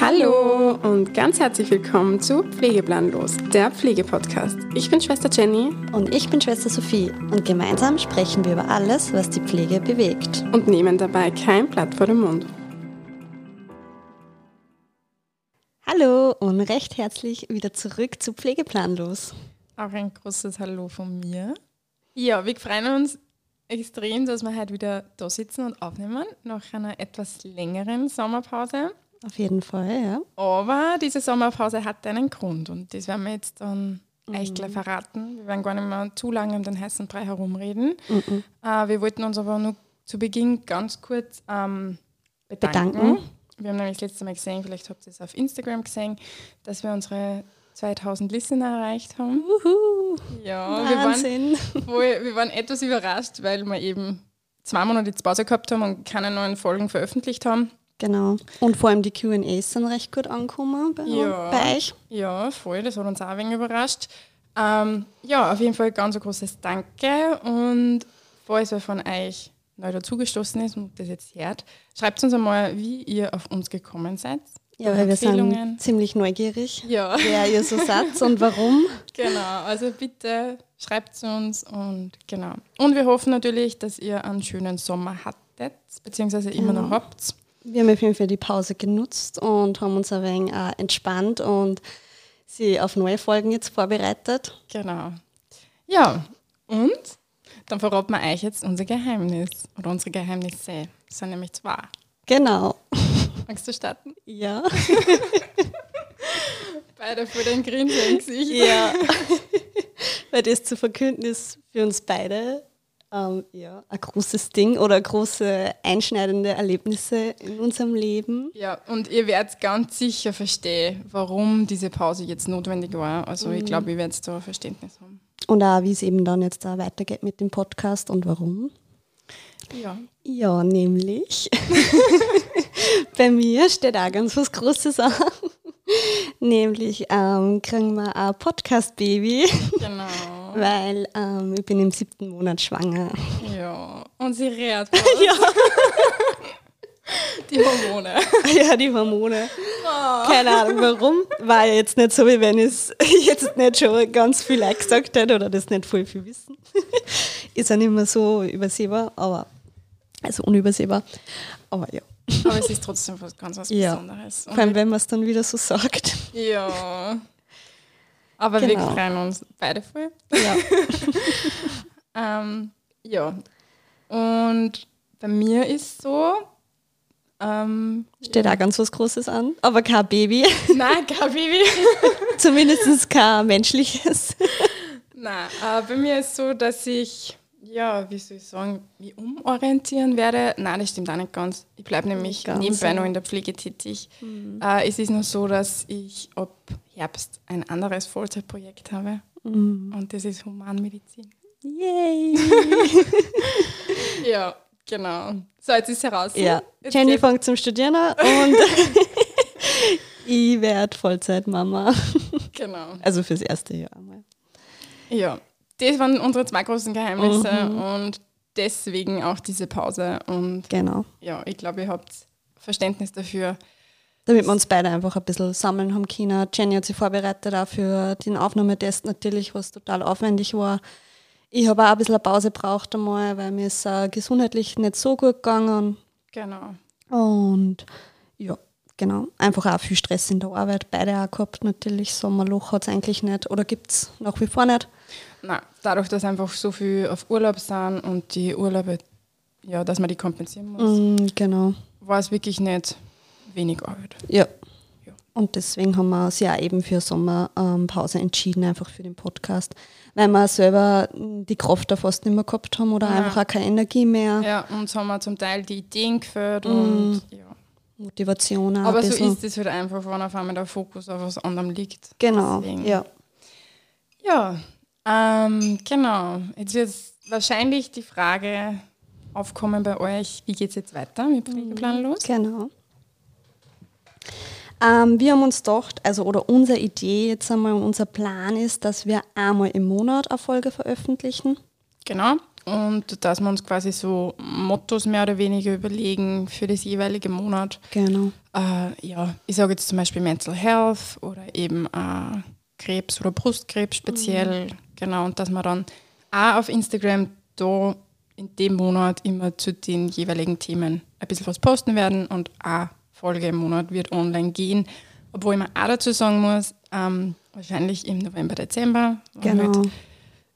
Hallo und ganz herzlich willkommen zu Pflegeplanlos, der Pflegepodcast. Ich bin Schwester Jenny Und ich bin Schwester Sophie und gemeinsam sprechen wir über alles, was die Pflege bewegt. und nehmen dabei kein Blatt vor den Mund. Hallo und recht herzlich wieder zurück zu Pflegeplanlos. Auch ein großes Hallo von mir. Ja, wir freuen uns extrem, dass wir heute wieder da sitzen und aufnehmen, nach einer etwas längeren Sommerpause. Auf jeden Fall, ja. Aber diese Sommerpause hat einen Grund und das werden wir jetzt dann echt gleich verraten. Wir werden gar nicht mehr zu lange um den heißen Brei herumreden. Äh, wir wollten uns aber nur zu Beginn ganz kurz ähm, bedanken. Bedanken. Wir haben nämlich das letzte Mal gesehen, vielleicht habt ihr es auf Instagram gesehen, dass wir unsere 2000 Listener erreicht haben. Uhu, Ja, wir waren, Wahnsinn. voll, wir waren etwas überrascht, weil wir eben zwei Monate jetzt Pause gehabt haben und keine neuen Folgen veröffentlicht haben. Genau. Und vor allem die QAs sind recht gut angekommen bei, Ja. bei euch. Ja, voll, das hat uns auch ein wenig überrascht. Ähm, ja, auf jeden Fall ganz ein großes Danke und falls wer von euch neu dazugestoßen ist und das jetzt hört, schreibt uns einmal, wie ihr auf uns gekommen seid. Ja, weil wir sind ziemlich neugierig, Ja, wer ihr so seid und warum. genau. Also bitte schreibt es uns und genau. Und wir hoffen natürlich, dass ihr einen schönen Sommer hattet, beziehungsweise immer noch habt. Wir haben auf jeden Fall die Pause genutzt und haben uns ein wenig äh, entspannt und sie auf neue Folgen jetzt vorbereitet. Genau. Ja, und dann verraten wir euch jetzt unser Geheimnis oder unsere Geheimnisse. Das sind nämlich zwei. Genau. Magst du starten? Ja. Beide vor den Grinsen Gesicht. Ja. Weil das zu verkünden ist für uns beide ähm, ja, ein großes Ding oder große einschneidende Erlebnisse in unserem Leben. Ja, und ihr werdet ganz sicher verstehen, warum diese Pause jetzt notwendig war. Also ich glaube, ihr werdet da Verständnis haben. Und auch, wie es eben dann jetzt da weitergeht mit dem Podcast und warum. Ja. Ja, nämlich bei mir steht auch ganz was Großes an. nämlich ähm, kriegen wir ein Podcast-Baby, Genau. weil ähm, ich bin im siebten Monat schwanger. Ja. Und sie rät was. Ja. Die Hormone. Ja, die Hormone. Keine Ahnung warum. War ja jetzt nicht so, wie wenn ich es jetzt nicht schon ganz viel gesagt hätte oder das nicht voll viel wissen. Ist ja nicht mehr so übersehbar, aber also unübersehbar. Aber ja. Aber es ist trotzdem was ganz was Ja. Besonderes. Und Vor allem, wenn man es dann wieder so sagt. Ja. Aber wir Genau. freuen uns beide voll. Ja. Ähm, ja. Und bei mir ist so, ähm, Steht auch ganz was Großes an. Aber kein Baby. nein, kein Baby. Zumindest kein menschliches. nein, äh, bei mir ist so, dass ich, ja, wie soll ich sagen, mich umorientieren werde. Nein, das stimmt auch nicht ganz. Ich bleibe nämlich Ganz, nebenbei noch in der Pflege tätig. Äh, es ist nur so, dass ich ab Herbst ein anderes Vollzeitprojekt habe. Und das ist Humanmedizin. Yay! Ja, genau. So, jetzt ist es heraus. Ja. Jetzt Jenny fängt zum Studieren an und ich werde Vollzeitmama. Genau. Also fürs erste Jahr mal. Ja, das waren unsere zwei großen Geheimnisse Mhm. und deswegen auch diese Pause. Und Genau. ja, ich glaube, ihr habt Verständnis dafür. Damit wir uns beide einfach ein bisschen sammeln haben können. Jenny hat sich vorbereitet auch für den Aufnahmetest natürlich, was total aufwendig war. Ich habe auch ein bisschen eine Pause braucht einmal, weil mir ist äh, gesundheitlich nicht so gut gegangen. Genau. Und ja, genau. Einfach auch viel Stress in der Arbeit. Beide auch gehabt natürlich. Sommerloch hat es eigentlich nicht oder gibt es nach wie vor nicht. Na, dadurch, dass einfach so viel auf Urlaub sind und die Urlaube, ja, dass man die kompensieren muss, Mm, genau. war es wirklich nicht wenig Arbeit. Ja. Ja. Und deswegen haben wir uns ja eben für Sommerpause entschieden, einfach für den Podcast. Weil wir selber mm, die Kraft da fast nicht mehr gehabt haben oder Ja. einfach auch keine Energie mehr, Ja, uns haben wir zum Teil die Ideen geführt Mm. und ja. Motivation auch Aber so bisschen. ist es halt einfach, wenn auf einmal der Fokus auf was anderem liegt. Genau, Deswegen. ja. Ja, ähm, genau. Jetzt wird wahrscheinlich die Frage aufkommen bei euch, wie geht es jetzt weiter mit Pflegeplan los? Genau. Ähm, wir haben uns gedacht, also oder unsere Idee jetzt einmal, unser Plan ist, dass wir einmal im Monat eine Folge veröffentlichen. Genau. Und dass wir uns quasi so Mottos mehr oder weniger überlegen für das jeweilige Monat. Genau. Äh, ja, ich sage jetzt zum Beispiel Mental Health oder eben äh, Krebs oder Brustkrebs speziell. Mhm. Genau. Und dass wir dann auch auf Instagram da in dem Monat immer zu den jeweiligen Themen ein bisschen was posten werden und eine Folge im Monat wird online gehen. Obwohl ich mir auch dazu sagen muss, ähm, wahrscheinlich im November, Dezember, genau. halt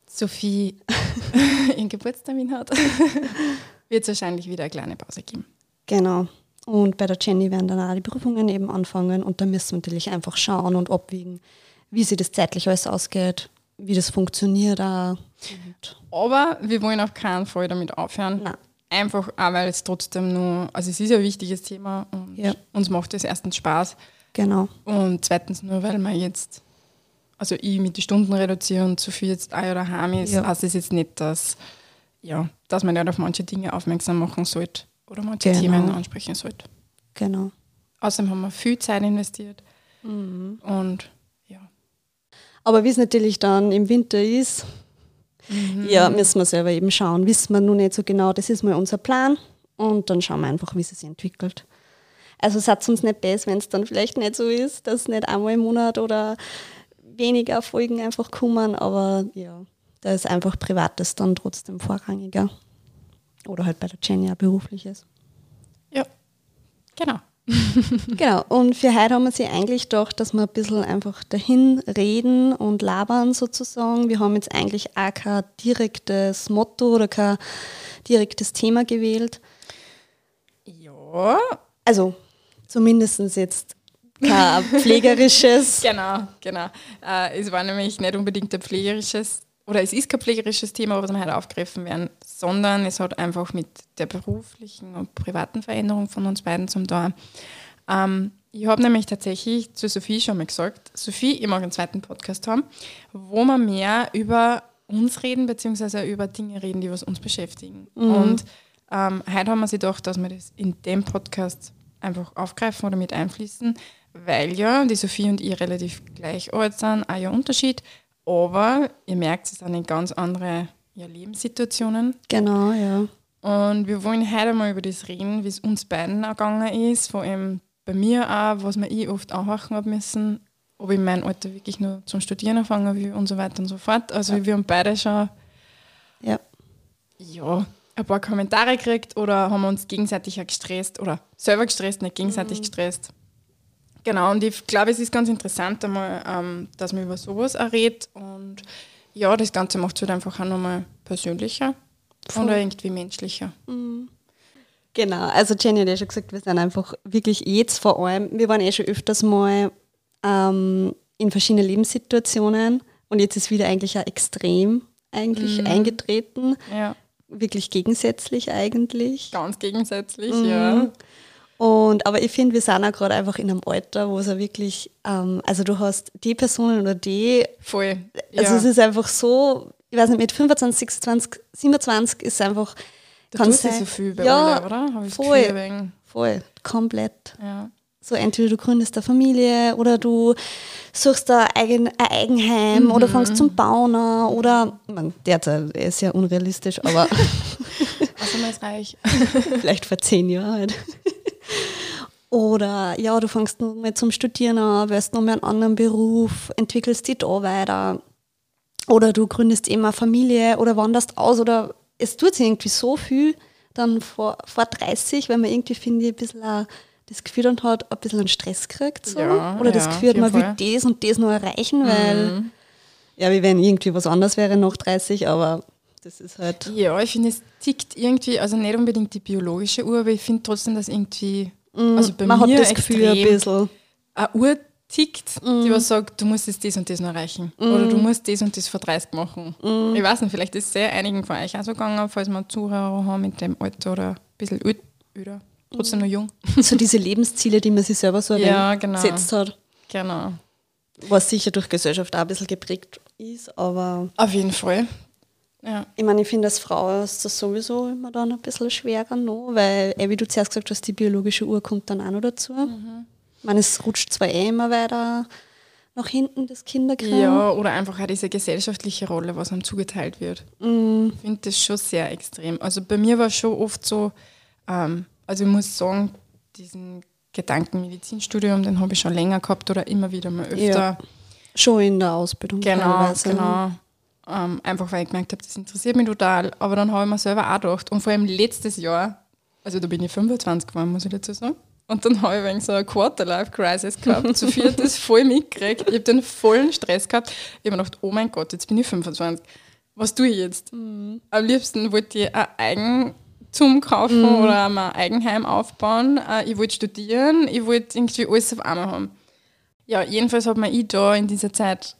Sophie ihren Geburtstermin hat, wird es wahrscheinlich wieder eine kleine Pause geben. Genau. Und bei der Jenny werden dann auch die Prüfungen eben anfangen und da müssen wir natürlich einfach schauen und abwiegen, wie sich das zeitlich alles ausgeht, wie das funktioniert auch. Aber wir wollen auf keinen Fall damit aufhören. Nein. Einfach auch, weil es trotzdem nur, also es ist ein wichtiges Thema und Ja. uns macht es erstens Spaß Genau. und zweitens nur, weil wir jetzt, also ich mit den Stunden reduziere und Sophie jetzt auch daheim ist, Ja. heißt es jetzt nicht, dass, ja, dass man nicht auf manche Dinge aufmerksam machen sollte oder manche Genau. Themen ansprechen sollte. Genau. Außerdem haben wir viel Zeit investiert Mhm. und. Aber wie es natürlich dann im Winter ist, ja, müssen wir selber eben schauen. Wissen wir noch nicht so genau, das ist mal unser Plan. Und dann schauen wir einfach, wie es sich entwickelt. Also seid uns nicht besser, wenn es dann vielleicht nicht so ist, dass nicht einmal im Monat oder weniger Folgen einfach kommen. Aber ja, da ist einfach Privates dann trotzdem vorrangiger. Oder halt bei der Jenny auch berufliches. Ja, genau. Genau, und für heute haben wir sie eigentlich gedacht, dass wir ein bisschen einfach dahin reden und labern sozusagen. Wir haben jetzt eigentlich auch kein direktes Motto oder kein direktes Thema gewählt. Ja, Also zumindest jetzt kein pflegerisches. Genau, genau. Äh, es war nämlich nicht unbedingt ein pflegerisches, oder es ist kein pflegerisches Thema, was wir heute aufgreifen werden, sondern es hat einfach mit der beruflichen und privaten Veränderung von uns beiden zum tun. Ähm, ich habe nämlich tatsächlich zu Sophie schon mal gesagt, Sophie, ich mag einen zweiten Podcast haben, wo wir mehr über uns reden, beziehungsweise über Dinge reden, die was uns beschäftigen. Und ähm, heute haben wir sich gedacht, dass wir das in dem Podcast einfach aufgreifen oder mit einfließen, weil ja die Sophie und ich relativ gleich alt sind, auch ja Unterschied, aber ihr merkt, es sind in ganz andere ja, Lebenssituationen. Genau, ja. Und wir wollen heute mal über das reden, wie es uns beiden ergangen ist, vor allem bei mir auch, was mir ich oft anhören habe müssen, ob ich mein Alter wirklich nur zum Studieren anfangen will und so weiter und so fort. Also wir haben beide schon Ja. ja, ein paar Kommentare gekriegt oder haben wir uns gegenseitig auch gestresst oder selber gestresst, nicht gegenseitig gestresst. Genau, und ich glaube, es ist ganz interessant einmal, ähm, dass man über sowas auch redet. Und ja, das Ganze macht es halt einfach auch nochmal persönlicher oder irgendwie menschlicher. Genau, also Jenny hat ja schon gesagt, wir sind einfach wirklich jetzt vor allem, wir waren eh schon öfters mal ähm, in verschiedenen Lebenssituationen und jetzt ist wieder eigentlich auch extrem eigentlich eingetreten, Ja, wirklich gegensätzlich eigentlich. ganz gegensätzlich, ja. Und, aber ich finde, wir sind auch gerade einfach in einem Alter, wo es auch wirklich, ähm, also du hast die Personen oder die, Voll. also ja. es ist einfach so, ich weiß nicht, mit 25, 26, 27 ist einfach, da kann tut sich so viel bei ja, alle, oder? Hab ich voll. Gefühl, voll, komplett. ja. So entweder du gründest eine Familie oder du suchst da eigen, ein Eigenheim oder fängst zum Bauen an oder, man, derzeit ist ja unrealistisch, aber Also man ist reich. vielleicht vor zehn Jahren halt. Oder ja, du fängst noch mal zum Studieren an, wirst noch mal einen anderen Beruf, entwickelst dich da weiter. Oder du gründest eben eine Familie oder wanderst aus oder es tut sich irgendwie so viel dann vor, vor 30, wenn man irgendwie, finde ich, ein bisschen das Gefühl dann hat, ein bisschen einen Stress kriegt. So. Ja, oder das ja, Gefühl man will das und das noch erreichen, weil Mhm. ja, wie wenn irgendwie was anderes wäre nach 30, aber das ist halt. Ja, ich finde, es tickt irgendwie, also nicht unbedingt die biologische Uhr, aber ich finde trotzdem, dass irgendwie, also bei man hat mir das Gefühl ein bisschen. eine Uhr tickt, die was sagt, du musst jetzt das und das noch erreichen. Oder du musst das und das vor 30 machen. Ich weiß nicht, vielleicht ist es sehr einigen von euch auch so gegangen, falls wir Zuhörer haben mit dem Alter oder ein bisschen oder trotzdem noch jung. so diese Lebensziele, die man sich selber so Ja, genau. gesetzt hat, Genau. was sicher durch Gesellschaft auch ein bisschen geprägt ist, aber Auf jeden Fall. Ja. ich meine, ich finde, als Frau ist das sowieso immer dann ein bisschen schwerer noch, weil, eh, wie du zuerst gesagt hast, die biologische Uhr kommt dann auch noch dazu. Ich meine, es rutscht zwar eh immer weiter nach hinten, das Kinderkriegen. Ja, oder einfach auch diese gesellschaftliche Rolle, was einem zugeteilt wird. Mm. Ich finde das schon sehr extrem. Also bei mir war es schon oft so, ähm, also ich muss sagen, diesen Gedanken Medizinstudium, den habe ich schon länger gehabt oder immer wieder mal öfter. Ja. Schon in der Ausbildung. Genau, teilweise. genau. Ähm, einfach weil ich gemerkt habe, das interessiert mich total. Aber dann habe ich mir selber auch gedacht, und vor allem letztes Jahr, also da bin ich 25 geworden, muss ich dazu sagen. Und dann habe ich wegen so eine Quarter-Life-Crisis gehabt. Zu viert das voll mitgekriegt. Ich habe den vollen Stress gehabt. Ich habe mir gedacht, oh mein Gott, jetzt bin ich 25. Was tue ich jetzt? Am liebsten wollte ich ein Eigentum kaufen oder mal ein Eigenheim aufbauen. Äh, Ich wollte studieren. Ich wollte irgendwie alles auf einmal haben. Ja, jedenfalls hat mir ich da in dieser Zeit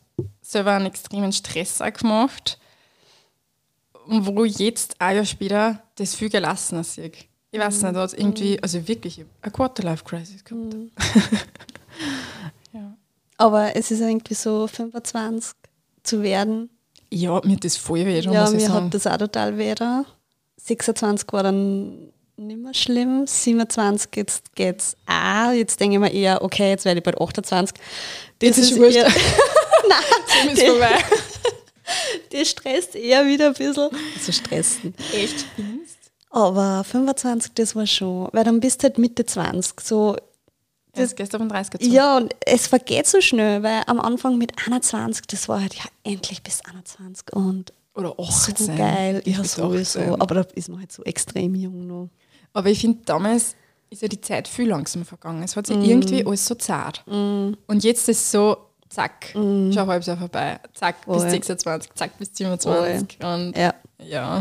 selber einen extremen Stress auch gemacht. Und wo ich jetzt, ein Jahr später, das viel gelassener sehe. Ich weiß nicht, da hat irgendwie, also wirklich, eine Quarter-Life-Crisis gehabt. ja. Aber es ist irgendwie so 25 zu werden. ja, mir hat das voll weh, ja, muss ich mir sagen. hat das auch total weder. 26 war dann nicht mehr schlimm. 27 jetzt geht's auch. Jetzt denke ich mir eher, okay, jetzt werde ich bald 28. Das Jetzt ist wurscht. Dem ist vorbei. das stresst eher wieder ein bisschen. Also stressen. Echt? Aber 25, das war schon, weil dann bist du halt Mitte 20. So, Das gehst du auf den 30er zu. ja, und es vergeht so schnell, weil am Anfang mit 21, das war halt, ja, endlich bis 21 und Oder so 18. geil. Ich Ja, sowieso. 18. Aber da ist man halt so extrem jung noch. Aber ich finde, damals ist ja die Zeit viel langsamer vergangen. Es hat sich irgendwie alles so zart. Und jetzt ist so, zack, schon ein halbes Jahr vorbei. Zack, bis Voll. 26, zack, bis 27. Und Ja. ja.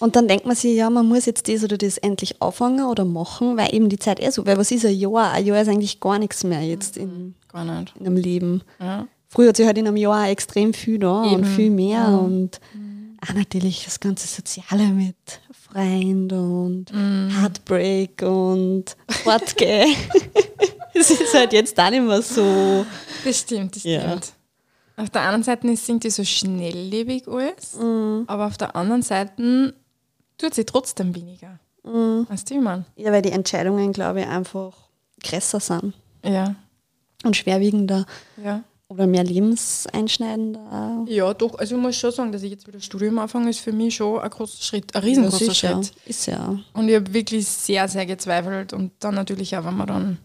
Und dann denkt man sich, ja, man muss jetzt das oder das endlich auffangen oder machen, weil eben die Zeit eh so, weil was ist ein Jahr? Ein Jahr ist eigentlich gar nichts mehr jetzt in, gar nicht. in einem Leben. Ja. Früher hat sich halt in einem Jahr extrem viel da und Eben. viel mehr und auch natürlich das ganze Soziale mit Freund und Heartbreak und Fortgehen. Es ist halt jetzt auch nicht mehr so. Das stimmt, das Ja. stimmt. Auf der anderen Seite ist irgendwie so schnelllebig alles, aber auf der anderen Seite tut sie trotzdem weniger. Weißt du, wie man? Ja, weil die Entscheidungen, glaube ich, einfach größer sind Ja, und schwerwiegender ja. oder mehr lebenseinschneidender. Ja, doch. Also ich muss schon sagen, dass ich jetzt wieder Studium anfange, ist für mich schon ein großer Schritt, ein riesengroßer Ja. Schritt. Ist ja. Und ich habe wirklich sehr, sehr gezweifelt. Und dann natürlich auch, wenn man dann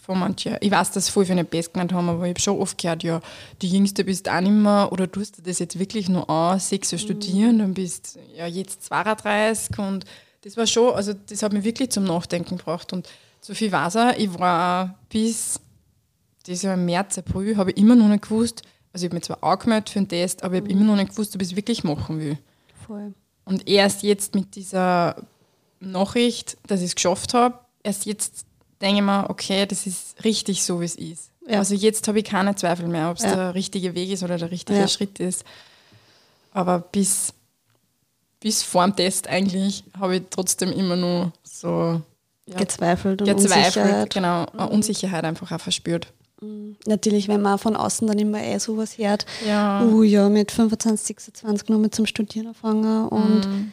von manchen, ich weiß, dass viele für eine Best gemeint haben, aber ich habe schon oft gehört, ja, die Jüngste bist auch nicht mehr oder tust du das jetzt wirklich nur an, sechs Jahre studieren, dann bist ja jetzt 32 und das war schon, also das hat mich wirklich zum Nachdenken gebracht und so viel weiß er, ich war bis dieses Jahr im März, April, habe ich immer noch nicht gewusst, also ich habe mich zwar angemeldet für einen Test, aber ich habe immer noch nicht gewusst, ob ich es wirklich machen will. Voll. Und erst jetzt mit dieser Nachricht, dass ich es geschafft habe, erst jetzt denke ich mir, okay, das ist richtig so, wie es ist. Ja. Also jetzt habe ich keine Zweifel mehr, ob es Ja. der richtige Weg ist oder der richtige. Schritt ist. Aber bis, bis vor dem Test eigentlich habe ich trotzdem immer nur so Gezweifelt und gezweifelt, Unsicherheit. genau, eine Unsicherheit einfach auch verspürt. Natürlich, wenn man von außen dann immer eh sowas hört, Ja. uh, ja, mit 25, 26 noch mit zum Studieren anfangen und Mhm.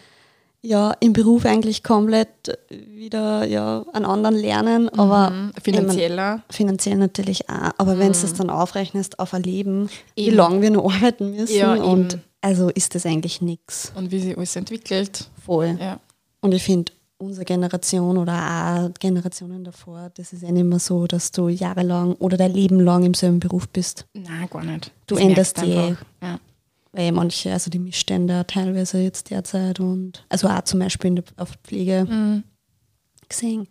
Ja, im Beruf eigentlich komplett wieder ja, an anderen lernen, aber Mhm. ich Finanzieller. mein, finanziell natürlich auch. Aber wenn du das dann aufrechnest auf ein Leben, wie Eben. lange wir noch arbeiten müssen Ja, und eben. also ist das eigentlich nichts Und wie sich alles entwickelt. voll. Ja. Und ich finde, unsere Generation oder auch Generationen davor, das ist ja nicht mehr so, dass du jahrelang oder dein Leben lang im selben Beruf bist. Nein, gar nicht. Du Das änderst die- einfach. Ja. Weil manche, also die Missstände teilweise jetzt derzeit und also auch zum Beispiel in der, auf der Pflege Mhm. gesehen.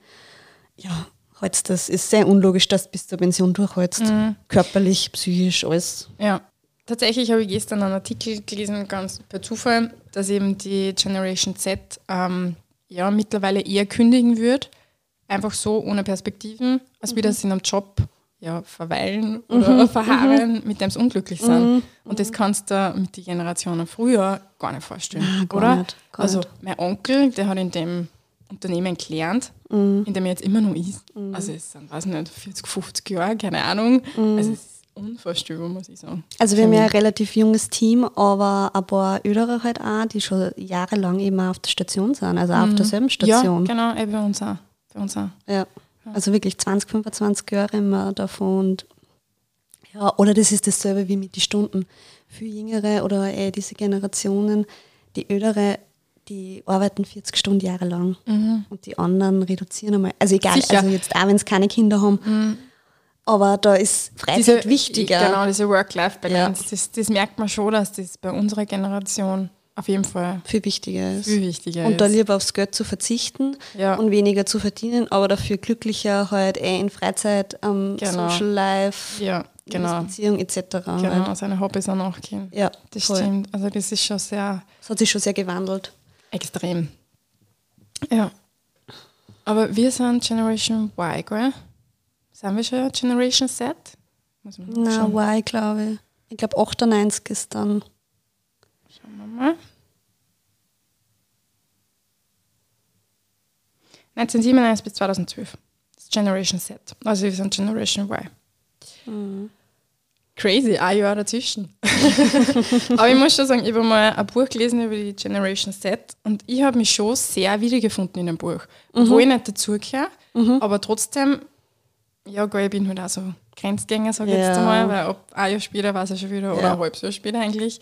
Ja, halt, das ist sehr unlogisch, dass du bis zur Pension durchhältst. Mhm. Körperlich, psychisch, alles. Ja. Tatsächlich habe ich gestern einen Artikel gelesen, ganz per Zufall, dass eben die Generation Z ähm, ja, mittlerweile eher kündigen wird, einfach so ohne Perspektiven, als wie das in einem Job ja, verweilen oder verharren, mit dem sie unglücklich sind. Und das kannst du mit den Generationen früher gar nicht vorstellen, Ah, gar oder? nicht, gar also nicht. mein Onkel, der hat in dem Unternehmen gelernt, in dem er jetzt immer noch ist. Also es sind, weiß nicht, 40, 50 Jahre, keine Ahnung. Also es ist unvorstellbar, muss ich sagen. Also wir haben ja ein relativ junges Team, aber ein paar Ältere halt auch, die schon jahrelang immer auf der Station sind, also auch auf derselben Station. Ja, genau, eh bei uns auch. Bei uns auch. Ja. Also wirklich 20, 25 Jahre immer davon. Und ja, oder das ist dasselbe wie mit den Stunden. Für Jüngere oder eh diese Generationen, die Ältere, die arbeiten 40 Stunden jahrelang und die anderen reduzieren einmal. Also egal, Sicher. also jetzt auch wenn sie keine Kinder haben. Aber da ist Freizeit wichtiger. Genau, diese Work-Life-Balance. Das, das merkt man schon, dass das bei unserer Generation auf jeden Fall Viel wichtiger ist. viel wichtiger Und da ist. lieber aufs Geld zu verzichten Ja. und weniger zu verdienen, aber dafür glücklicher halt eh in Freizeit, am Genau. Social Life, Ja, genau. Beziehung etc. Genau, Halt. seine Hobbys auch nachgehen. Ja, Das voll. stimmt. Also das ist schon sehr Das hat sich schon sehr gewandelt. extrem. Ja. Aber wir sind Generation Y, gell? Sind wir schon Generation Z? Muss man Na, schauen. why, glaube ich. Ich glaube 98 ist dann. Schauen wir mal. 1997 bis 2012. Das Generation Z. Also wir sind Generation Y. Mhm. Crazy, ein Jahr dazwischen. Aber ich muss schon sagen, ich habe mal ein Buch gelesen über die Generation Z und ich habe mich schon sehr wiedergefunden in dem Buch. Mhm. Wo ich nicht dazugehöre, aber trotzdem, ja, geil, ich bin halt auch so Grenzgänger, sage ich jetzt Ja. einmal, weil ab ein Jahr später war es ja schon wieder, oder Ja. ein halbes Jahr später eigentlich,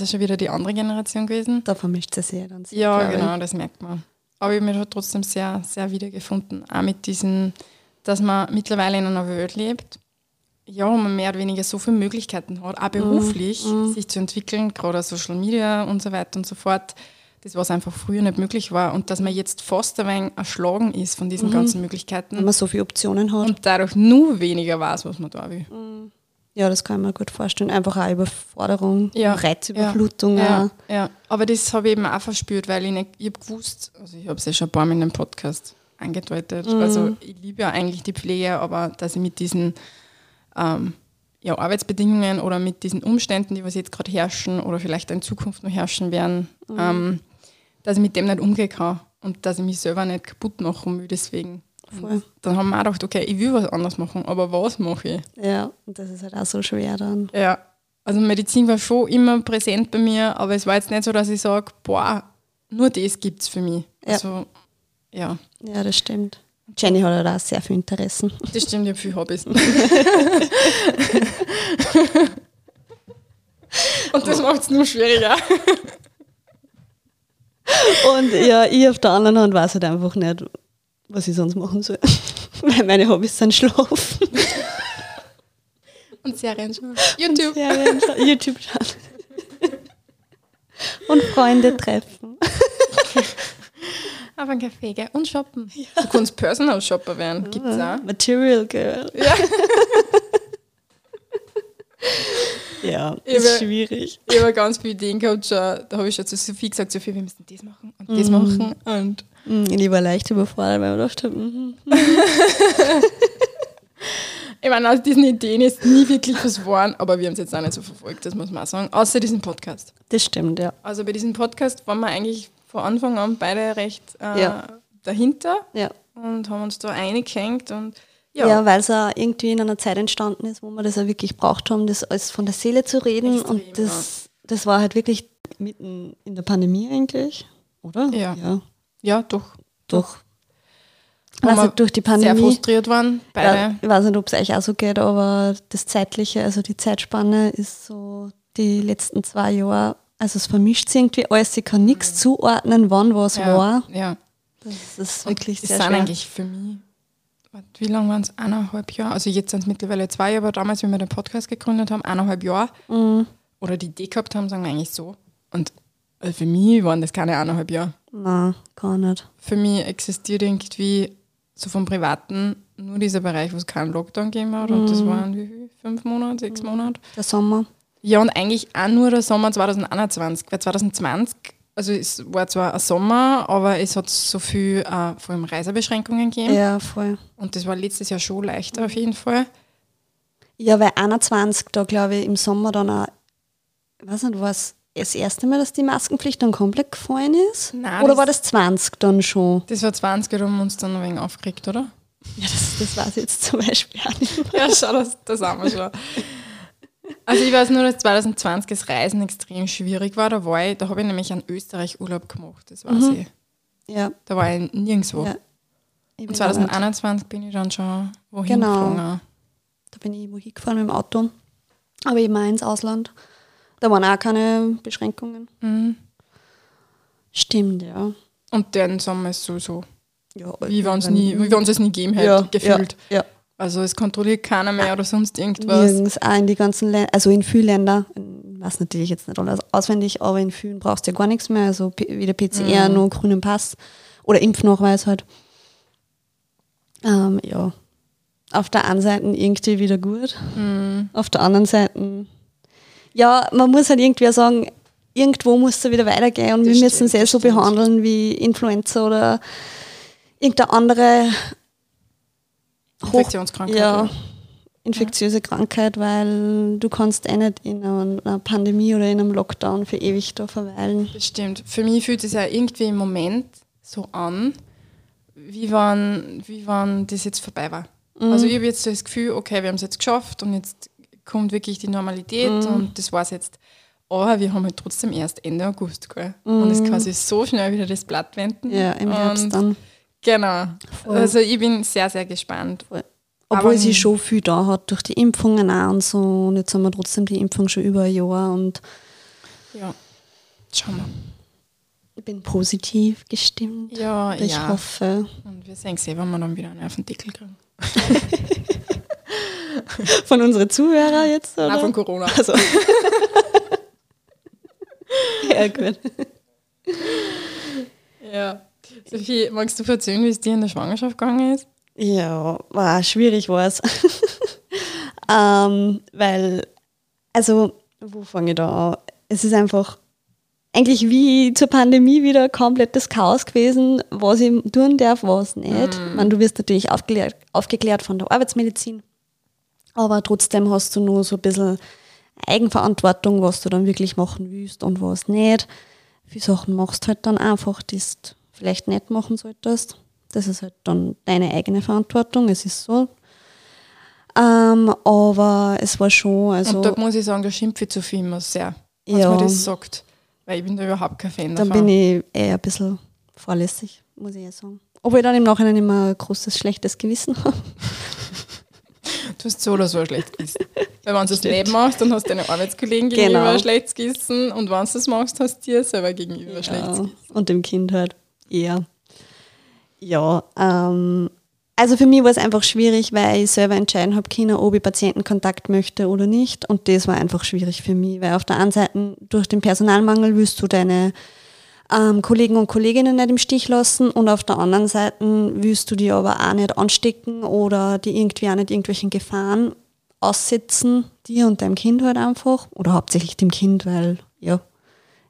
ja schon wieder die andere Generation gewesen. Da vermischt es sich ja dann sehr. Ja, glaub ich. genau, das merkt man. Aber ich habe mich da trotzdem sehr, sehr wiedergefunden. Auch mit diesen, dass man mittlerweile in einer Welt lebt, ja, wo man mehr oder weniger so viele Möglichkeiten hat, auch beruflich sich zu entwickeln, gerade auf Social Media und so weiter und so fort. Das, was einfach früher nicht möglich war. Und dass man jetzt fast ein wenig erschlagen ist von diesen ganzen Wenn Möglichkeiten man so viele Optionen hat. und dadurch nur weniger weiß, was man da will. Ja, das kann ich mir gut vorstellen. Einfach auch Überforderung, Ja. Reizüberflutung. Ja, auch. ja. aber das habe ich eben auch verspürt, weil ich nicht, ich habe gewusst, also ich habe es ja schon ein paar Mal in einem Podcast angedeutet, Mhm. also ich liebe ja eigentlich die Pflege, aber dass ich mit diesen ähm, ja, Arbeitsbedingungen oder mit diesen Umständen, die was jetzt gerade herrschen oder vielleicht in Zukunft noch herrschen werden, Mhm. ähm, dass ich mit dem nicht umgehen kann und dass ich mich selber nicht kaputt machen will deswegen. Voll. Dann haben wir auch gedacht, okay, ich will was anderes machen, aber was mache ich? Ja, und das ist halt auch so schwer dann. Ja, also Medizin war schon immer präsent bei mir, aber es war jetzt nicht so, dass ich sage, boah, nur das gibt es für mich. Ja. Also, ja, Ja, das stimmt. Jenny hat halt auch sehr viel Interessen. das stimmt, ich habe viel Hobbys. Und das macht es nur schwieriger. Und ja, ich auf der anderen Hand weiß halt einfach nicht, was ich sonst machen soll. Weil meine Hobbys sind Schlafen. Und Serien schauen. YouTube. Serien schauen, YouTube schauen. Und Freunde treffen. Auf einen Kaffee, gell? Und shoppen. Du kannst Personal Shopper werden, gibt es auch. Material Girl. Ja. Ja, Ich ist schwierig. Ich habe ganz viele Ideen gehabt, schon, da habe ich schon zu Sophie gesagt, Sophie, wir müssen das machen und das machen und Hm, Ich war leicht überfordert, weil ich dachte, mhm. Ich meine, aus diesen Ideen ist nie wirklich was geworden, aber wir haben es jetzt auch nicht so verfolgt, das muss man auch sagen. Außer diesen Podcast. das stimmt, ja. Also bei diesem Podcast waren wir eigentlich von Anfang an beide recht äh, Ja. dahinter Ja, und haben uns da eingehängt und ja. ja, weil es auch irgendwie in einer Zeit entstanden ist, wo wir das auch wirklich braucht haben, das alles von der Seele zu reden. Extrem, und das, das war halt wirklich mitten in der Pandemie eigentlich, oder? Ja. Ja, ja doch. doch. Wo Also durch die Sehr Pandemie. frustriert waren, beide. Ja, ich weiß nicht, ob es euch auch so geht, aber das Zeitliche, also die Zeitspanne ist so die letzten zwei Jahre, also es vermischt sich irgendwie alles, ich kann nichts zuordnen, wann was Mhm. ja, war. ja. Das ist wirklich Das sehr schwer. eigentlich für mich, wie lange waren es? Eineinhalb Jahre. Also jetzt sind es mittlerweile zwei Jahre, aber damals, wie wir den Podcast gegründet haben, eineinhalb Jahre. Mhm. Oder die Idee gehabt haben, sagen wir eigentlich so. Und also für mich waren das keine eineinhalb Jahre. Nein, gar nicht. Für mich existiert irgendwie so vom Privaten nur dieser Bereich, wo es keinen Lockdown gegeben hat. Und Mhm. das waren wie viel? Fünf Monate, sechs Monate. Der Sommer. Ja, und eigentlich auch nur der Sommer 2021. Weil 2020, also es war zwar ein Sommer, aber es hat so viel äh, vor allem Reisebeschränkungen gegeben. Ja, voll. Und das war letztes Jahr schon leichter auf jeden Fall. Ja, weil 21 da, glaube ich, im Sommer dann auch, ich weiß nicht, war es das erste Mal, dass die Maskenpflicht dann komplett gefallen ist? Nein, Oder das- war das 20 dann schon? Das war 20, da haben wir uns dann ein wenig aufgeregt, oder? Ja, das, das weiß ich jetzt zum Beispiel auch nicht mehr. Ja, schau, das, das haben wir schon. Also ich weiß nur, dass 2020 das Reisen extrem schwierig war. Da war ich, da habe ich nämlich einen Österreich-Urlaub gemacht, das weiß ich. Ja, Da war ich nirgendwo. ja. Ich Und bin auch nicht- 2021 bin ich dann schon wohin Genau. geflogen. Da bin ich wohin gefahren mit dem Auto. Aber eben auch ins Ausland. Da waren auch keine Beschränkungen. Mhm. Stimmt, ja. Und den Sommer ist sowieso, ja wie wenn es nie, wie es nie gegeben hätte, ja, gefühlt. Ja, ja. Also es kontrolliert keiner mehr oder sonst irgendwas. Nirgends, auch in die ganzen Länder, also in vielen Ländern, weiß natürlich jetzt nicht alles auswendig, aber in vielen brauchst du ja gar nichts mehr, also weder PCR, Mhm. nur grünen Pass oder Impfnachweis halt. Ähm, ja, auf der einen Seite irgendwie wieder gut, Mhm. auf der anderen Seite, ja, man muss halt irgendwie sagen, irgendwo muss es wieder weitergehen und Das wir müssen es eh so stimmt. behandeln wie Influenza oder irgendeine andere hoch Infektionskrankheit. ja, infektiöse Krankheit, weil du kannst eh nicht in einer Pandemie oder in einem Lockdown für ewig da verweilen. Das stimmt. Für mich fühlt es ja irgendwie im Moment so an, wie wenn, wie wenn das jetzt vorbei war. Mhm. Also ich habe jetzt so das Gefühl, okay, wir haben es jetzt geschafft und jetzt kommt wirklich die Normalität Mhm. und das war es jetzt. Aber wir haben halt trotzdem erst Ende August, gell? Und es kann sich so schnell wieder das Blatt wenden. Mhm. Ja, im Herbst dann. Genau. Voll. Also ich bin sehr, sehr gespannt. Obwohl Aber- sie schon viel da hat durch die Impfungen auch und so. Und jetzt haben wir trotzdem die Impfung schon über ein Jahr und Ja. Schauen wir. ich bin positiv gestimmt. Ja, Ich ja. hoffe. Und wir sehen eh, wenn wir dann wieder einen auf den Deckel kriegen. Von unseren Zuhörern jetzt? Oder? Nein, von Corona. Also. ja, gut. Ja. Sophie, magst du erzählen, wie es dir in der Schwangerschaft gegangen ist? Ja, war schwierig war es. ähm, weil, also, wo fange ich da an? Es ist einfach eigentlich wie zur Pandemie wieder komplettes Chaos gewesen, was ich tun darf, was nicht. Ich meine, du wirst natürlich aufgeklärt, aufgeklärt von der Arbeitsmedizin, aber trotzdem hast du nur so ein bisschen Eigenverantwortung, was du dann wirklich machen willst und was nicht. Viele Sachen machst halt dann einfach, die du vielleicht nicht machen solltest. Das ist halt dann deine eigene Verantwortung, es ist so. Ähm, aber es war schon, also und da muss ich sagen, da schimpfe ich zu viel immer sehr, wenn Ja. man das sagt. Weil ich bin da überhaupt kein Fan dann davon. bin ich eher ein bisschen vorlässig, muss ich eher sagen. Obwohl ich dann im Nachhinein immer ein großes schlechtes Gewissen habe. Du hast so oder so ein schlechtes Gewissen. Weil wenn du es nicht machst, dann hast du deine Arbeitskollegen gegenüber Genau. ein schlechtes Gewissen und wenn du es machst, hast du dir selber gegenüber ein schlechtes Ja, Gewissen. und dem Kind halt eher. Ja, ähm, also für mich war es einfach schwierig, weil ich selber entscheiden habe können, ob ich Patientenkontakt möchte oder nicht. Und das war einfach schwierig für mich, weil auf der einen Seite durch den Personalmangel willst du deine ähm, Kollegen und Kolleginnen nicht im Stich lassen und auf der anderen Seite willst du die aber auch nicht anstecken oder die irgendwie auch nicht irgendwelchen Gefahren aussetzen, dir und deinem Kind halt einfach. Oder hauptsächlich dem Kind, weil ja,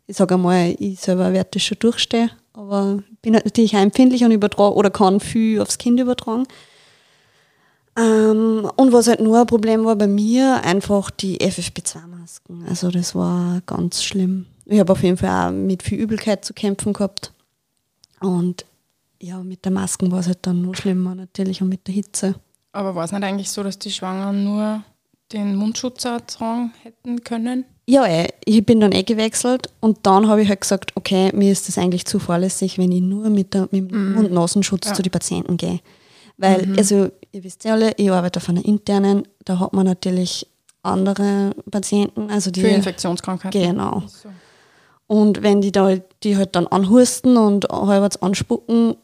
ich sage einmal, ich selber werde das schon durchstehen, aber bin halt natürlich empfindlich und übertrage oder kann viel aufs Kind übertragen. Ähm, und was halt nur ein Problem war bei mir, einfach die FFP2-Masken. Also das war ganz schlimm. Ich habe auf jeden Fall auch mit viel Übelkeit zu kämpfen gehabt. Und ja, mit der Masken war es halt dann noch schlimmer natürlich und mit der Hitze. Aber war es nicht eigentlich so, dass die Schwangeren nur den Mundschutz tragen hätten können? Ja, eh, ich bin dann eh gewechselt und dann habe ich halt gesagt, okay, mir ist das eigentlich zu fahrlässig, wenn ich nur mit, der, mit dem Mund-Nasenschutz Ja. zu den Patienten gehe. Weil, also, ihr wisst ja alle, ich arbeite auf einer internen, da hat man natürlich andere Patienten, also die. Für Infektionskrankheiten. Genau. So. Und wenn die da die halt dann anhusten und halbwegs anspucken,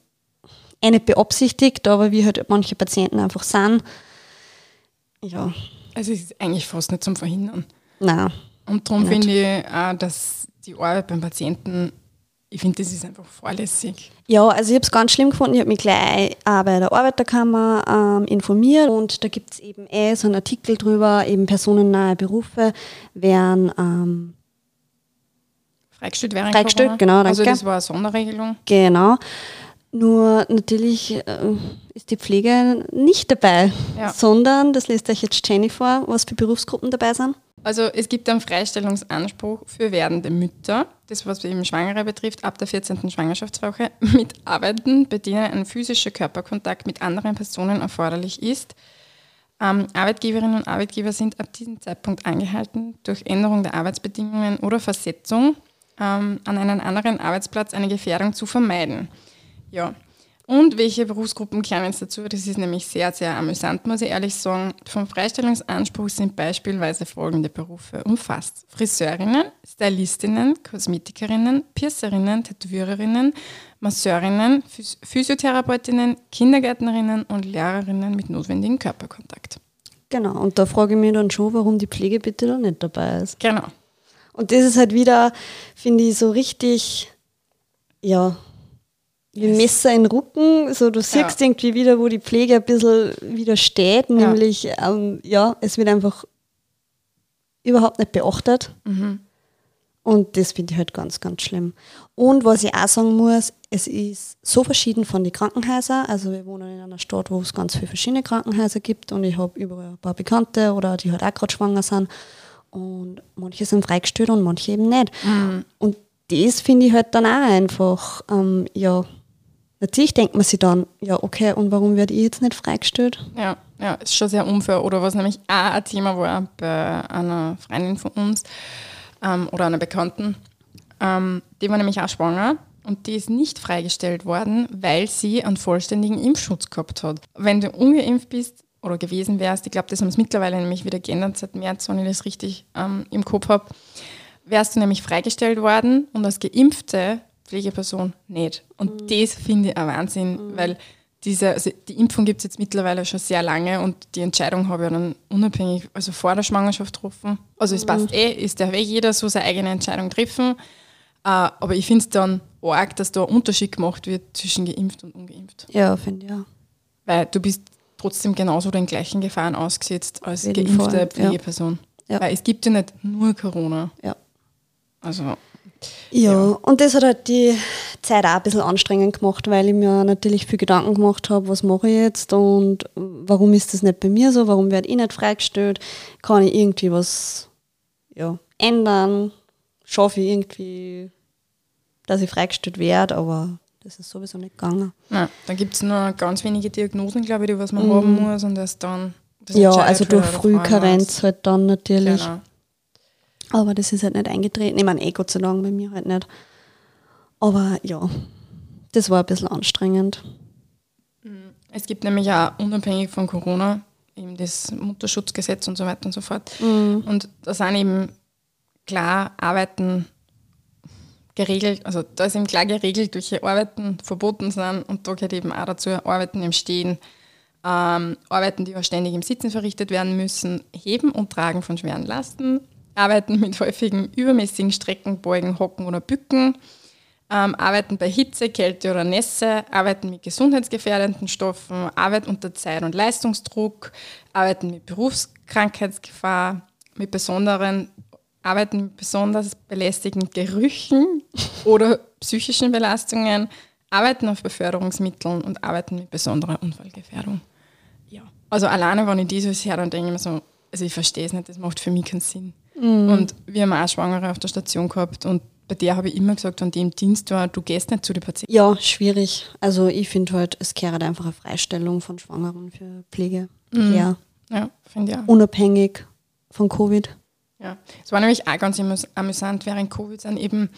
eh nicht beabsichtigt, aber wie halt manche Patienten einfach sind, ja, Also es ist eigentlich fast nicht zum Verhindern. nein. Und darum finde ich auch, dass die Arbeit beim Patienten, ich finde, das ist einfach fahrlässig. Ja, also ich habe es ganz schlimm gefunden. Ich habe mich gleich auch bei der Arbeiterkammer ähm, informiert und da gibt es eben eh so einen Artikel drüber, eben personennahe Berufe werden ähm, Freigestellt wäre Freigestellt, genau, Also danke. das war eine Sonderregelung. genau. Nur natürlich äh, ist die Pflege nicht dabei, Ja. sondern, das liest euch jetzt Jenny vor, was für Berufsgruppen dabei sind. Also es gibt einen Freistellungsanspruch für werdende Mütter, das was eben Schwangere betrifft, ab der 14. Schwangerschaftswoche mit Arbeiten, bei denen ein physischer Körperkontakt mit anderen Personen erforderlich ist. Ähm, Arbeitgeberinnen und Arbeitgeber sind ab diesem Zeitpunkt angehalten, durch Änderung der Arbeitsbedingungen oder Versetzung ähm, an einen anderen Arbeitsplatz eine Gefährdung zu vermeiden. Ja. Und welche Berufsgruppen kämen jetzt dazu? Das ist nämlich sehr, sehr amüsant, muss ich ehrlich sagen. Vom Freistellungsanspruch sind beispielsweise folgende Berufe umfasst. Friseurinnen, Stylistinnen, Kosmetikerinnen, Piercerinnen, Tätowiererinnen, Masseurinnen, Phys Physiotherapeutinnen, Kindergärtnerinnen und Lehrerinnen mit notwendigem Körperkontakt. Genau, und da frage ich mich dann schon, warum die Pflege bitte da nicht dabei ist. Genau. Und das ist halt wieder, finde ich, so richtig, ja, wie ein Messer in den Rücken. So, du siehst Ja. irgendwie wieder, wo die Pflege ein bisschen wieder steht, nämlich, ähm, ja, es wird einfach überhaupt nicht beachtet. Mhm. Und das finde ich halt ganz, ganz schlimm. Und was ich auch sagen muss, es ist so verschieden von den Krankenhäusern. Also wir wohnen in einer Stadt, wo es ganz viele verschiedene Krankenhäuser gibt und ich habe überall ein paar Bekannte oder die halt auch gerade schwanger sind. Und manche sind freigestellt und manche eben nicht. Und das finde ich halt dann auch einfach, ähm, ja, natürlich denkt man sich dann, ja, okay, und warum werde ich jetzt nicht freigestellt? Ja, ja, ist schon sehr unfair. Oder was nämlich auch ein Thema war bei einer Freundin von uns ähm, oder einer Bekannten, ähm, die war nämlich auch schwanger und die ist nicht freigestellt worden, weil sie einen vollständigen Impfschutz gehabt hat. Wenn du ungeimpft bist oder gewesen wärst, ich glaube, das haben sie mittlerweile nämlich wieder geändert seit März, wenn ich das richtig ähm, im Kopf habe, wärst du nämlich freigestellt worden und als geimpfte Pflegeperson nicht. Und das finde ich ein Wahnsinn, weil diese, also die Impfung gibt es jetzt mittlerweile schon sehr lange und die Entscheidung habe ich ja dann unabhängig, also vor der Schwangerschaft getroffen. Also es passt eh, ist der Weg jeder so seine eigene Entscheidung treffen. Äh, aber ich finde es dann arg, dass da ein Unterschied gemacht wird zwischen geimpft und ungeimpft. Ja, finde ich auch. Weil du bist trotzdem genauso den gleichen Gefahren ausgesetzt als jeden geimpfte Fall, ja. Pflegeperson. Ja. Weil es gibt ja nicht nur Corona. Ja. Also, Ja, und das hat halt die Zeit auch ein bisschen anstrengend gemacht, weil ich mir natürlich viel Gedanken gemacht habe, was mache ich jetzt und warum ist das nicht bei mir so, warum werde ich nicht freigestellt, kann ich irgendwie was ja, ändern, schaffe ich irgendwie, dass ich freigestellt werde, aber das ist sowieso nicht gegangen. na, dann gibt es nur ganz wenige Diagnosen, glaube ich, die was man haben muss und das dann. Das Mhm. ja, also für durch Frühkarenz halt dann natürlich, Frauenarzt. aber das ist halt nicht eingetreten. Ich meine, eh Gott sei Dank bei mir halt nicht. Aber ja, das war ein bisschen anstrengend. Es gibt nämlich auch unabhängig von Corona eben das Mutterschutzgesetz und so weiter und so fort. Mhm. Und da sind eben klar Arbeiten geregelt, also da ist eben klar geregelt, welche Arbeiten verboten sind und da gehört eben auch dazu Arbeiten im Stehen, ähm, Arbeiten, die auch ständig im Sitzen verrichtet werden müssen, Heben und Tragen von schweren Lasten, Arbeiten mit häufigen übermäßigen Strecken, Beugen, Hocken oder Bücken, ähm, Arbeiten bei Hitze, Kälte oder Nässe, Arbeiten mit gesundheitsgefährdenden Stoffen, Arbeit unter Zeit- und Leistungsdruck, Arbeiten mit Berufskrankheitsgefahr, mit besonderen Arbeiten mit besonders belästigenden Gerüchen oder psychischen Belastungen, Arbeiten auf Beförderungsmitteln und Arbeiten mit besonderer Unfallgefährdung. Ja. Also alleine, wenn ich dieses her, dann denke ich mir so, also ich verstehe es nicht, das macht für mich keinen Sinn. Und wir haben auch Schwangere auf der Station gehabt und bei der habe ich immer gesagt, an dem Dienst war, du gehst nicht zu den Patienten. Ja, schwierig. Also ich finde halt, es kehrt einfach eine Freistellung von Schwangeren für Pflege her. Ja, finde ich auch. Unabhängig von Covid. Ja, es war nämlich auch ganz amüs- amüsant während Covid sind eben,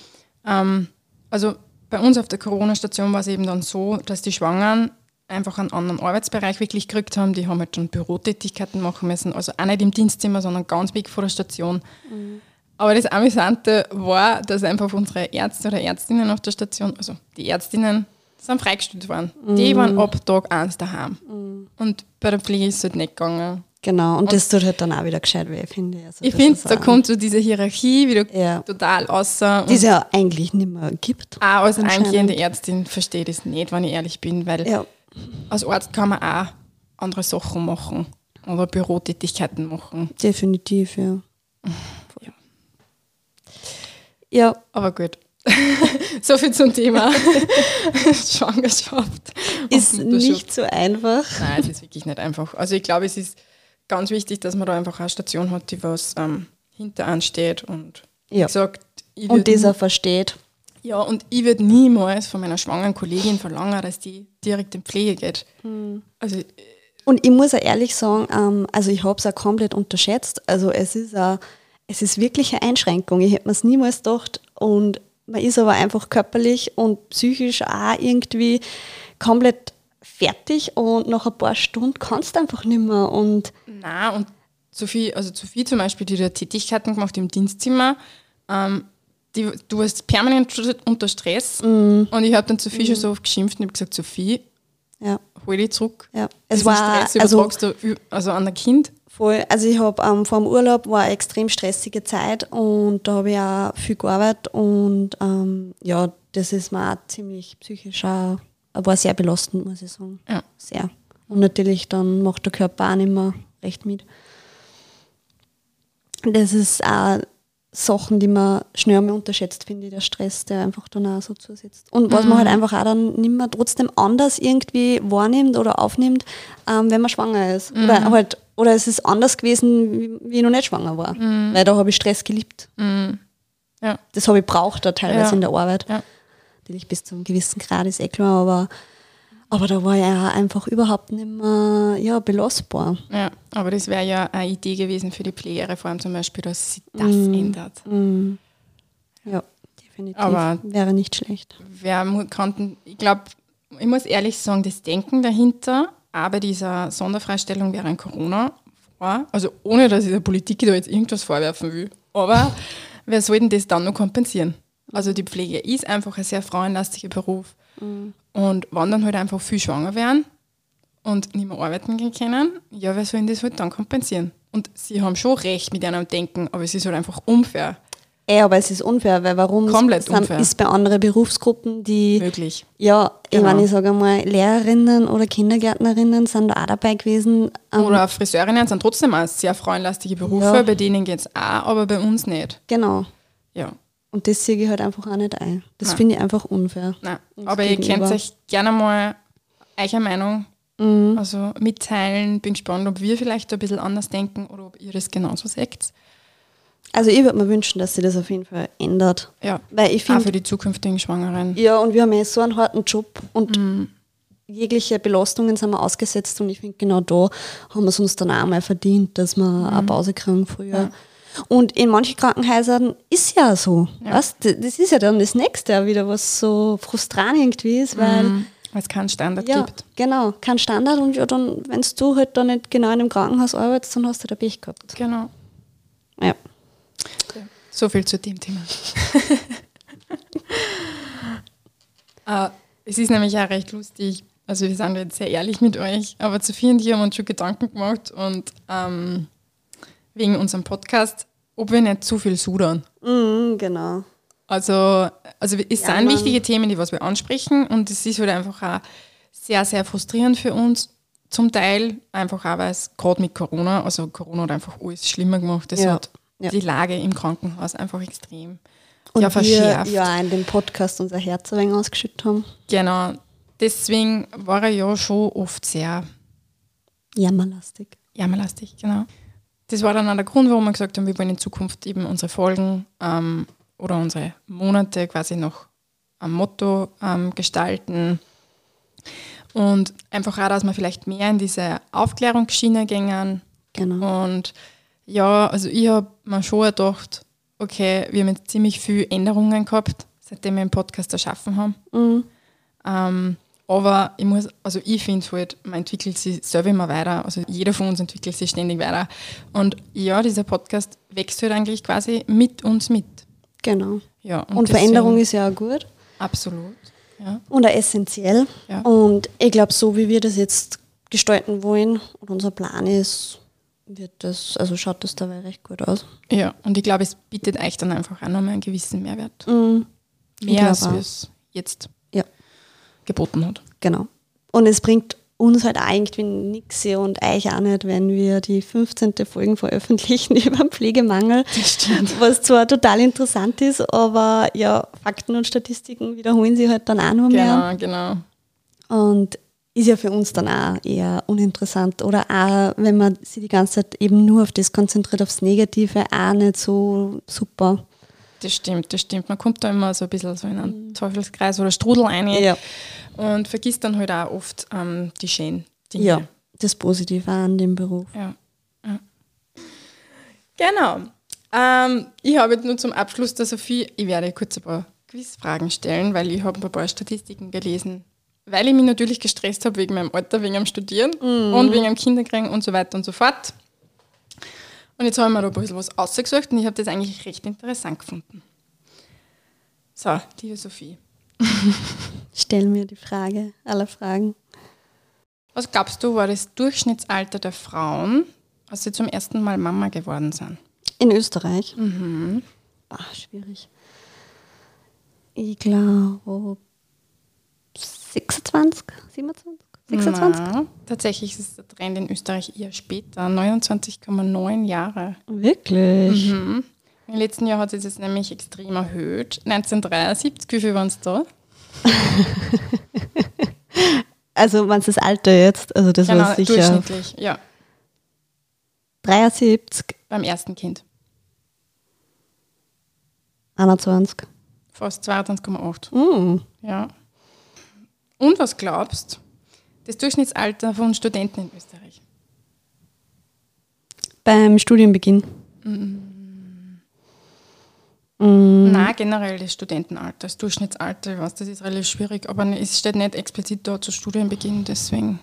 ähm, also bei uns auf der Corona-Station war es eben dann so, dass die Schwangeren einfach einen anderen Arbeitsbereich wirklich gekriegt haben. Die haben halt schon Bürotätigkeiten machen müssen, also auch nicht im Dienstzimmer, sondern ganz weg vor der Station. Aber das Amüsante war, dass einfach unsere Ärzte oder Ärztinnen auf der Station, also die Ärztinnen, sind freigestellt worden. Die waren ab Tag 1 daheim. Und bei der Pflege ist es halt nicht gegangen. Genau, und, das tut halt dann auch wieder gescheit weh, finde ich. Also Ich finde, da kommt so diese Hierarchie wieder Ja. total außer. Die es ja eigentlich nicht mehr gibt. auch als angehende Ärztin verstehe ich das nicht, wenn ich ehrlich bin, weil Ja, als Arzt kann man auch andere Sachen machen oder Bürotätigkeiten machen. definitiv, ja. Ja. Ja, Aber gut. so viel zum Thema Schwangerschaft. und ist nicht so einfach. Nein, es ist wirklich nicht einfach. Also ich glaube, es ist ganz wichtig, dass man da einfach eine Station hat, die was ähm, hinter ansteht und Ja. ich Und auch versteht. Ja, und ich würde niemals von meiner schwangeren Kollegin verlangen, dass die direkt in Pflege geht. Also, Und ich muss auch ehrlich sagen, ähm, also ich habe es auch komplett unterschätzt. Also es ist, auch, es ist wirklich eine Einschränkung. Ich hätte mir es niemals gedacht. Und man ist aber einfach körperlich und psychisch auch irgendwie komplett fertig und nach ein paar Stunden kannst du einfach nicht mehr. Und Na und Sophie, also Sophie zum Beispiel, die hat Tätigkeiten gemacht im Dienstzimmer, ähm, die, du warst permanent unter Stress Mhm. und ich habe dann Sophie schon so oft geschimpft und habe gesagt, Sophie, ja, hol dich zurück. ja. Es Diesen war Stress also übertragst du ü- also an ein Kind. voll. Also ich habe ähm, vor dem Urlaub war eine extrem stressige Zeit und da habe ich auch viel gearbeitet und ähm, ja, das ist mir auch ziemlich psychisch auch, war sehr belastend, muss ich sagen. Ja. Sehr. Und natürlich dann macht der Körper auch nicht mehr recht mit. Das ist auch Sachen, die man schnell einmal unterschätzt, finde ich, der Stress, der einfach dann auch so zusetzt. Und was man halt einfach auch dann nicht mehr trotzdem anders irgendwie wahrnimmt oder aufnimmt, ähm, wenn man schwanger ist. Oder halt, oder es ist anders gewesen, wie, ich noch nicht schwanger war. Weil da habe ich Stress geliebt. Ja. Das habe ich braucht da teilweise Ja. in der Arbeit. Ja. Natürlich bis zu einem gewissen Grad ist eh klar, aber, aber da war ja einfach überhaupt nicht mehr ja, belastbar. Ja, aber das wäre ja eine Idee gewesen für die Pflegereform zum Beispiel, dass sich das Mhm. ändert. Ja, definitiv. Aber- wäre nicht schlecht. Mu- kann, ich glaube, ich muss ehrlich sagen, das Denken dahinter, bei dieser Sonderfreistellung während Corona war, also ohne, dass ich der Politik da jetzt irgendwas vorwerfen will, aber wer soll denn das dann noch kompensieren? Also die Pflege ist einfach ein sehr frauenlastiger Beruf. Und wenn dann halt einfach viel schwanger werden und nicht mehr arbeiten gehen können, ja, wer soll denn das halt dann kompensieren? Und sie haben schon recht mit einem Denken, aber es ist halt einfach unfair Eh, aber es ist unfair, weil warum Komplett sind- unfair. ist bei anderen Berufsgruppen, die möglich. ja, ich Genau. meine, ich sage mal, Lehrerinnen oder Kindergärtnerinnen sind da auch dabei gewesen. Ähm, Oder Friseurinnen sind trotzdem auch sehr frauenlastige Berufe, Ja. bei denen geht es auch, aber bei uns nicht. genau. Ja, Und das sehe ich halt einfach auch nicht ein. Das finde ich einfach unfair. Aber ihr könnt euch gerne mal eure Meinung Mhm. also mitteilen. Bin gespannt, ob wir vielleicht ein bisschen anders denken oder ob ihr das genauso seht. Also ich würde mir wünschen, dass sich das auf jeden Fall ändert. Ja, Weil ich auch finde, für die zukünftigen Schwangeren. ja, und wir haben ja so einen harten Job und Mhm. jegliche Belastungen sind wir ausgesetzt und ich finde, genau da haben wir es uns dann auch mal verdient, dass wir Mhm. eine Pause kriegen früher. Und in manchen Krankenhäusern ist ja so. Ja. Weißt? Das ist ja dann das Nächste wieder, was so frustrant irgendwie ist, weil Mhm. Weil es keinen Standard ja, gibt. genau, kein Standard und ja, dann, wenn du halt da nicht genau in einem Krankenhaus arbeitest, dann hast du da Pech gehabt. Genau. Ja. So viel zu dem Thema. äh, es ist nämlich auch recht lustig. Also wir sind jetzt sehr ehrlich mit euch, aber Sophie und ich haben uns schon Gedanken gemacht und ähm, wegen unserem Podcast, ob wir nicht zu viel sudern. Mhm, genau. Also, also es Ja, sind wichtige Themen, die was wir ansprechen und es ist halt einfach auch sehr, sehr frustrierend für uns. Zum Teil einfach auch, weil es gerade mit Corona, also Corona hat einfach alles schlimmer gemacht. Das Ja, hat ja. die Lage im Krankenhaus einfach extrem Und ja, wir verschärft. ja auch in dem Podcast unser Herz ein wenig ausgeschüttet haben. Genau. Deswegen war er ja schon oft sehr Jammerlastig. jammerlastig, genau. Das war dann auch der Grund, warum wir gesagt haben, wir wollen in Zukunft eben unsere Folgen ähm, oder unsere Monate quasi noch am Motto ähm, gestalten. Und einfach auch, dass wir vielleicht mehr in diese Aufklärungsschiene gängen. Genau. Und ja, also ich habe mir schon gedacht, okay, wir haben jetzt ziemlich viele Änderungen gehabt, seitdem wir den Podcast erschaffen haben. Mhm. Ähm, aber ich muss, also ich finde halt, man entwickelt sich selber immer weiter. Also jeder von uns entwickelt sich ständig weiter. Und ja, dieser Podcast wächst halt eigentlich quasi mit uns mit. Genau. Ja, Und, deswegen- Veränderung ist ja auch gut Absolut. Ja. und auch essentiell. Ja. Und ich glaube, so wie wir das jetzt gestalten wollen und unser Plan ist, wird das, also schaut das dabei recht gut aus. ja, und ich glaube, es bietet euch dann einfach auch nochmal einen gewissen Mehrwert. Mhm. Mehr als wir es jetzt geboten hat. genau. Und es bringt uns halt auch irgendwie nichts und euch auch nicht, wenn wir die 15. Folgen veröffentlichen über den Pflegemangel. Was zwar total interessant ist, aber ja, Fakten und Statistiken wiederholen sich halt dann auch nur mehr. Genau, genau. Und ist ja für uns dann auch eher uninteressant. Oder auch, wenn man sich die ganze Zeit eben nur auf das konzentriert, aufs Negative, auch nicht so super. Das stimmt, das stimmt. Man kommt da immer so ein bisschen so in einen Teufelskreis oder Strudel rein und vergisst dann halt auch oft ähm, die schönen Dinge. ja, das Positive an dem Beruf. Ja. ja. Genau. Ähm, ich habe jetzt nur zum Abschluss der Sophie, ich werde kurz ein paar Quizfragen stellen, weil ich habe ein paar Statistiken gelesen. Weil ich mich natürlich gestresst habe wegen meinem Alter, wegen dem Studieren und wegen dem Kinderkriegen und so weiter und so fort. Und jetzt habe ich mir da ein bisschen was ausgesucht und ich habe das eigentlich recht interessant gefunden. So, liebe Sophie, Stell mir die Frage aller Fragen. was glaubst du, war das Durchschnittsalter der Frauen, als sie zum ersten Mal Mama geworden sind? In Österreich? Mhm. Ach, schwierig. Ich glaube 26, 27, 26. Na, tatsächlich ist der Trend in Österreich eher später, 29,9 Jahre. Wirklich? Mhm. Im letzten Jahr hat sich das nämlich extrem erhöht. 1973, wie viel waren es da? Also, wenn es das Alter jetzt, also das Genau, war sicher durchschnittlich, ja, 73, beim ersten Kind. 21. Fast 22,8. Mm. Ja. Und was glaubst Das Durchschnittsalter von Studenten in Österreich? Beim Studienbeginn. Mm. Nein, generell das Studentenalter, das Durchschnittsalter, weiß, das ist relativ schwierig, aber es steht nicht explizit dort zu Studienbeginn, deswegen.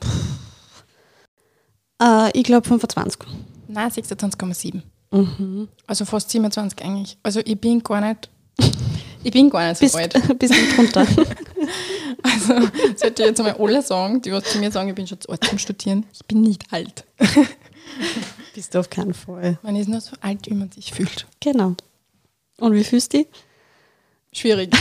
Äh, ich glaube 25. Nein, 26,7. Mhm. Also fast 27 eigentlich. Also ich bin gar nicht, ich bin gar nicht so Bist alt. bisschen drunter. Also sollte ich jetzt einmal alle sagen, die was zu mir sagen, ich bin schon zu alt zum Studieren. Ich bin nicht alt. Bist du auf keinen Fall. Man ist nur so alt, wie man sich fühlt. Genau. Und wie fühlst du dich? Schwierig.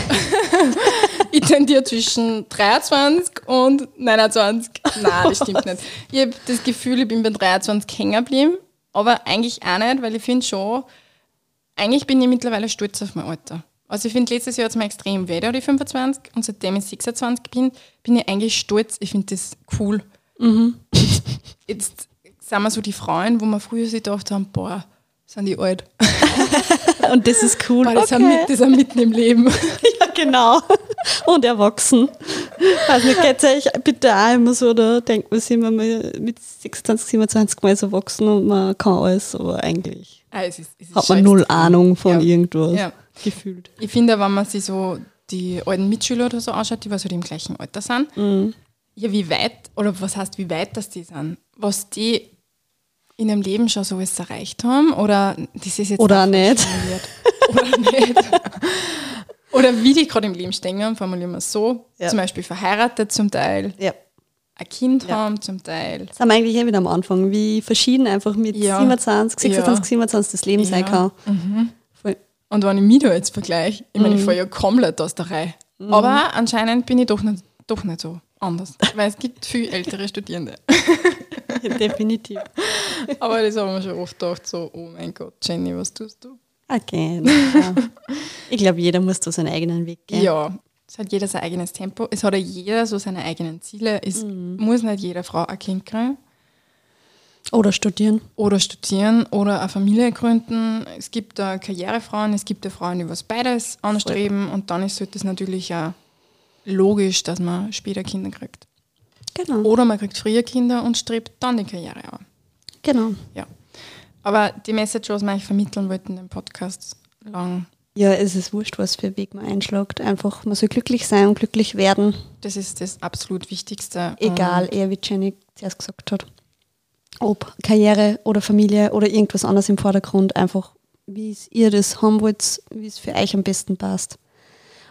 ich tendiere zwischen 23 und 29. Nein, das stimmt nicht. Ich habe das Gefühl, ich bin bei 23 hängen geblieben, aber eigentlich auch nicht, weil ich finde schon, eigentlich bin ich mittlerweile stolz auf mein Alter. Also ich finde, letztes Jahr hat es mir extrem weh, die 25 und seitdem ich 26 bin, bin ich eigentlich stolz. Ich finde das cool. Jetzt, jetzt sind wir so die Frauen, wo wir früher sich gedacht haben, boah, sind die alt. Und das ist cool. Boah, das, okay. sind mit, das sind mitten im Leben. Ja, genau. Und erwachsen. Weiß nicht, geht euch bitte auch immer so, da denkt man sich immer mit 26, 27 mal so erwachsen und man kann alles, aber eigentlich Ah, es ist, es ist hat man null. Ahnung von Ja. irgendwas. Ja. Gefühlt. Ich finde, wenn man sich so die alten Mitschüler oder so anschaut, die was halt im gleichen Alter sind, Mhm. ja, wie weit, oder was heißt, wie weit das die sind, was die in ihrem Leben schon so alles erreicht haben, oder das ist jetzt Oder nicht. Oder nicht. Oder wie die gerade im Leben stehen, formulieren wir es so, Ja. zum Beispiel verheiratet zum Teil, Ja. ein Kind Ja. haben zum Teil. Das haben wir eigentlich eh wieder am Anfang, wie verschieden einfach mit Ja. 27, 26, Ja. 27 das Leben sein kann. Voll. Und wenn ich mich da jetzt vergleiche, ich Mhm. meine, ich fahre ja komplett aus der Reihe. Aber anscheinend bin ich doch nicht, doch nicht so anders. Weil es gibt viel ältere Studierende. Definitiv. Aber das haben wir schon oft gedacht, so, oh mein Gott, Jenny, was tust du? Okay. Ja. Ich glaube, jeder muss da seinen eigenen Weg gehen. Ja, es hat jeder sein eigenes Tempo. Es hat ja jeder so seine eigenen Ziele. Es Mhm. muss nicht jede Frau ein Kind kriegen Oder studieren. oder studieren oder eine Familie gründen. Es gibt da Karrierefrauen, es gibt ja Frauen, die was beides anstreben und dann ist halt das natürlich auch logisch, dass man später Kinder kriegt. Genau. Oder man kriegt früher Kinder und strebt dann die Karriere an. Genau. Ja. Aber die Message, was wir euch vermitteln wollten in dem Podcast lang, Ja, es ist wurscht, was für Weg man einschlägt. Einfach, man soll glücklich sein und glücklich werden. das ist das absolut Wichtigste. Egal, eher wie Jenny zuerst gesagt hat. Ob Karriere oder Familie oder irgendwas anderes im Vordergrund. Einfach, wie es ihr das haben wollt, wie es für euch am besten passt.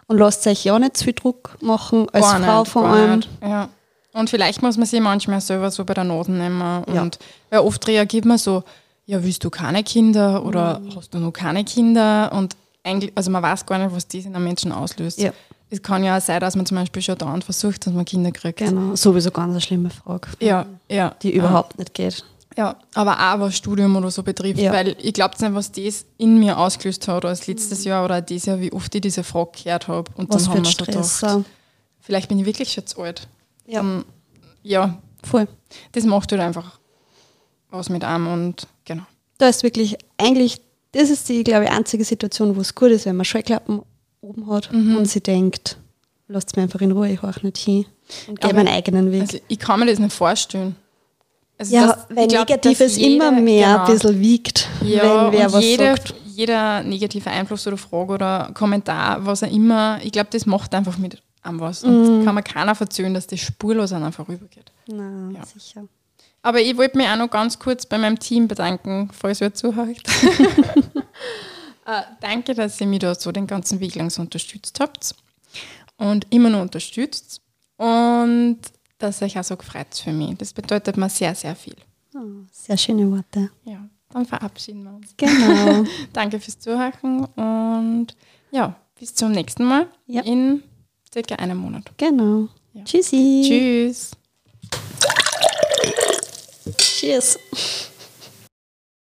Und lasst euch ja nicht zu viel Druck machen, als Gar Frau nicht, vor allem. Ja. Und vielleicht muss man sich manchmal selber so bei der Nase nehmen. Ja. Und weil oft reagiert man so, ja, willst du keine Kinder oder Mhm. hast du noch keine Kinder? Und eigentlich, also man weiß gar nicht, was das in einem Menschen auslöst. Ja. Es kann ja auch sein, dass man zum Beispiel schon dauernd versucht, dass man Kinder kriegt. Genau, sowieso ganz eine schlimme Frage. Ja, ja. Die überhaupt nicht geht. Ja, aber auch was Studium oder so betrifft, Ja. weil ich glaube nicht, was das in mir ausgelöst hat als letztes Jahr oder dieses Jahr, wie oft ich diese Frage gehört habe. Und Was dann haben wir so Stress. gedacht, auch. vielleicht bin ich wirklich schon zu alt. Ja. Ähm, ja, Voll. das macht halt einfach was mit einem und genau. Da ist wirklich, eigentlich, das ist die, glaube ich, einzige Situation, wo es gut ist, wenn man Scheuklappen oben hat Mhm. und sie denkt, lasst mir einfach in Ruhe, ich horch nicht hin und gehe meinen eigenen Weg. Also ich kann mir das nicht vorstellen. Also ja, das- weil glaub, Negatives dass jede- immer mehr genau. ein bisschen wiegt, ja, wenn wer was jede, sagt. jeder negative Einfluss oder Frage oder Kommentar, was auch immer, ich glaube, das macht einfach mit einem was. Und kann man keiner verzögern, dass das spurlos an einfach rübergeht. Na, Ja. sicher. Aber ich wollte mich auch noch ganz kurz bei meinem Team bedanken, falls ihr zuhört. äh, danke, dass ihr mich da so den ganzen Weg lang so unterstützt habt und immer noch unterstützt. Und dass euch auch so gefreut für mich. Das bedeutet mir sehr, sehr viel. Oh, sehr schöne Worte. Ja, dann verabschieden wir uns. Genau. Danke fürs Zuhören und ja, bis zum nächsten Mal Ja. in circa einem Monat. genau. Ja. Tschüssi. Tschüss. Cheers.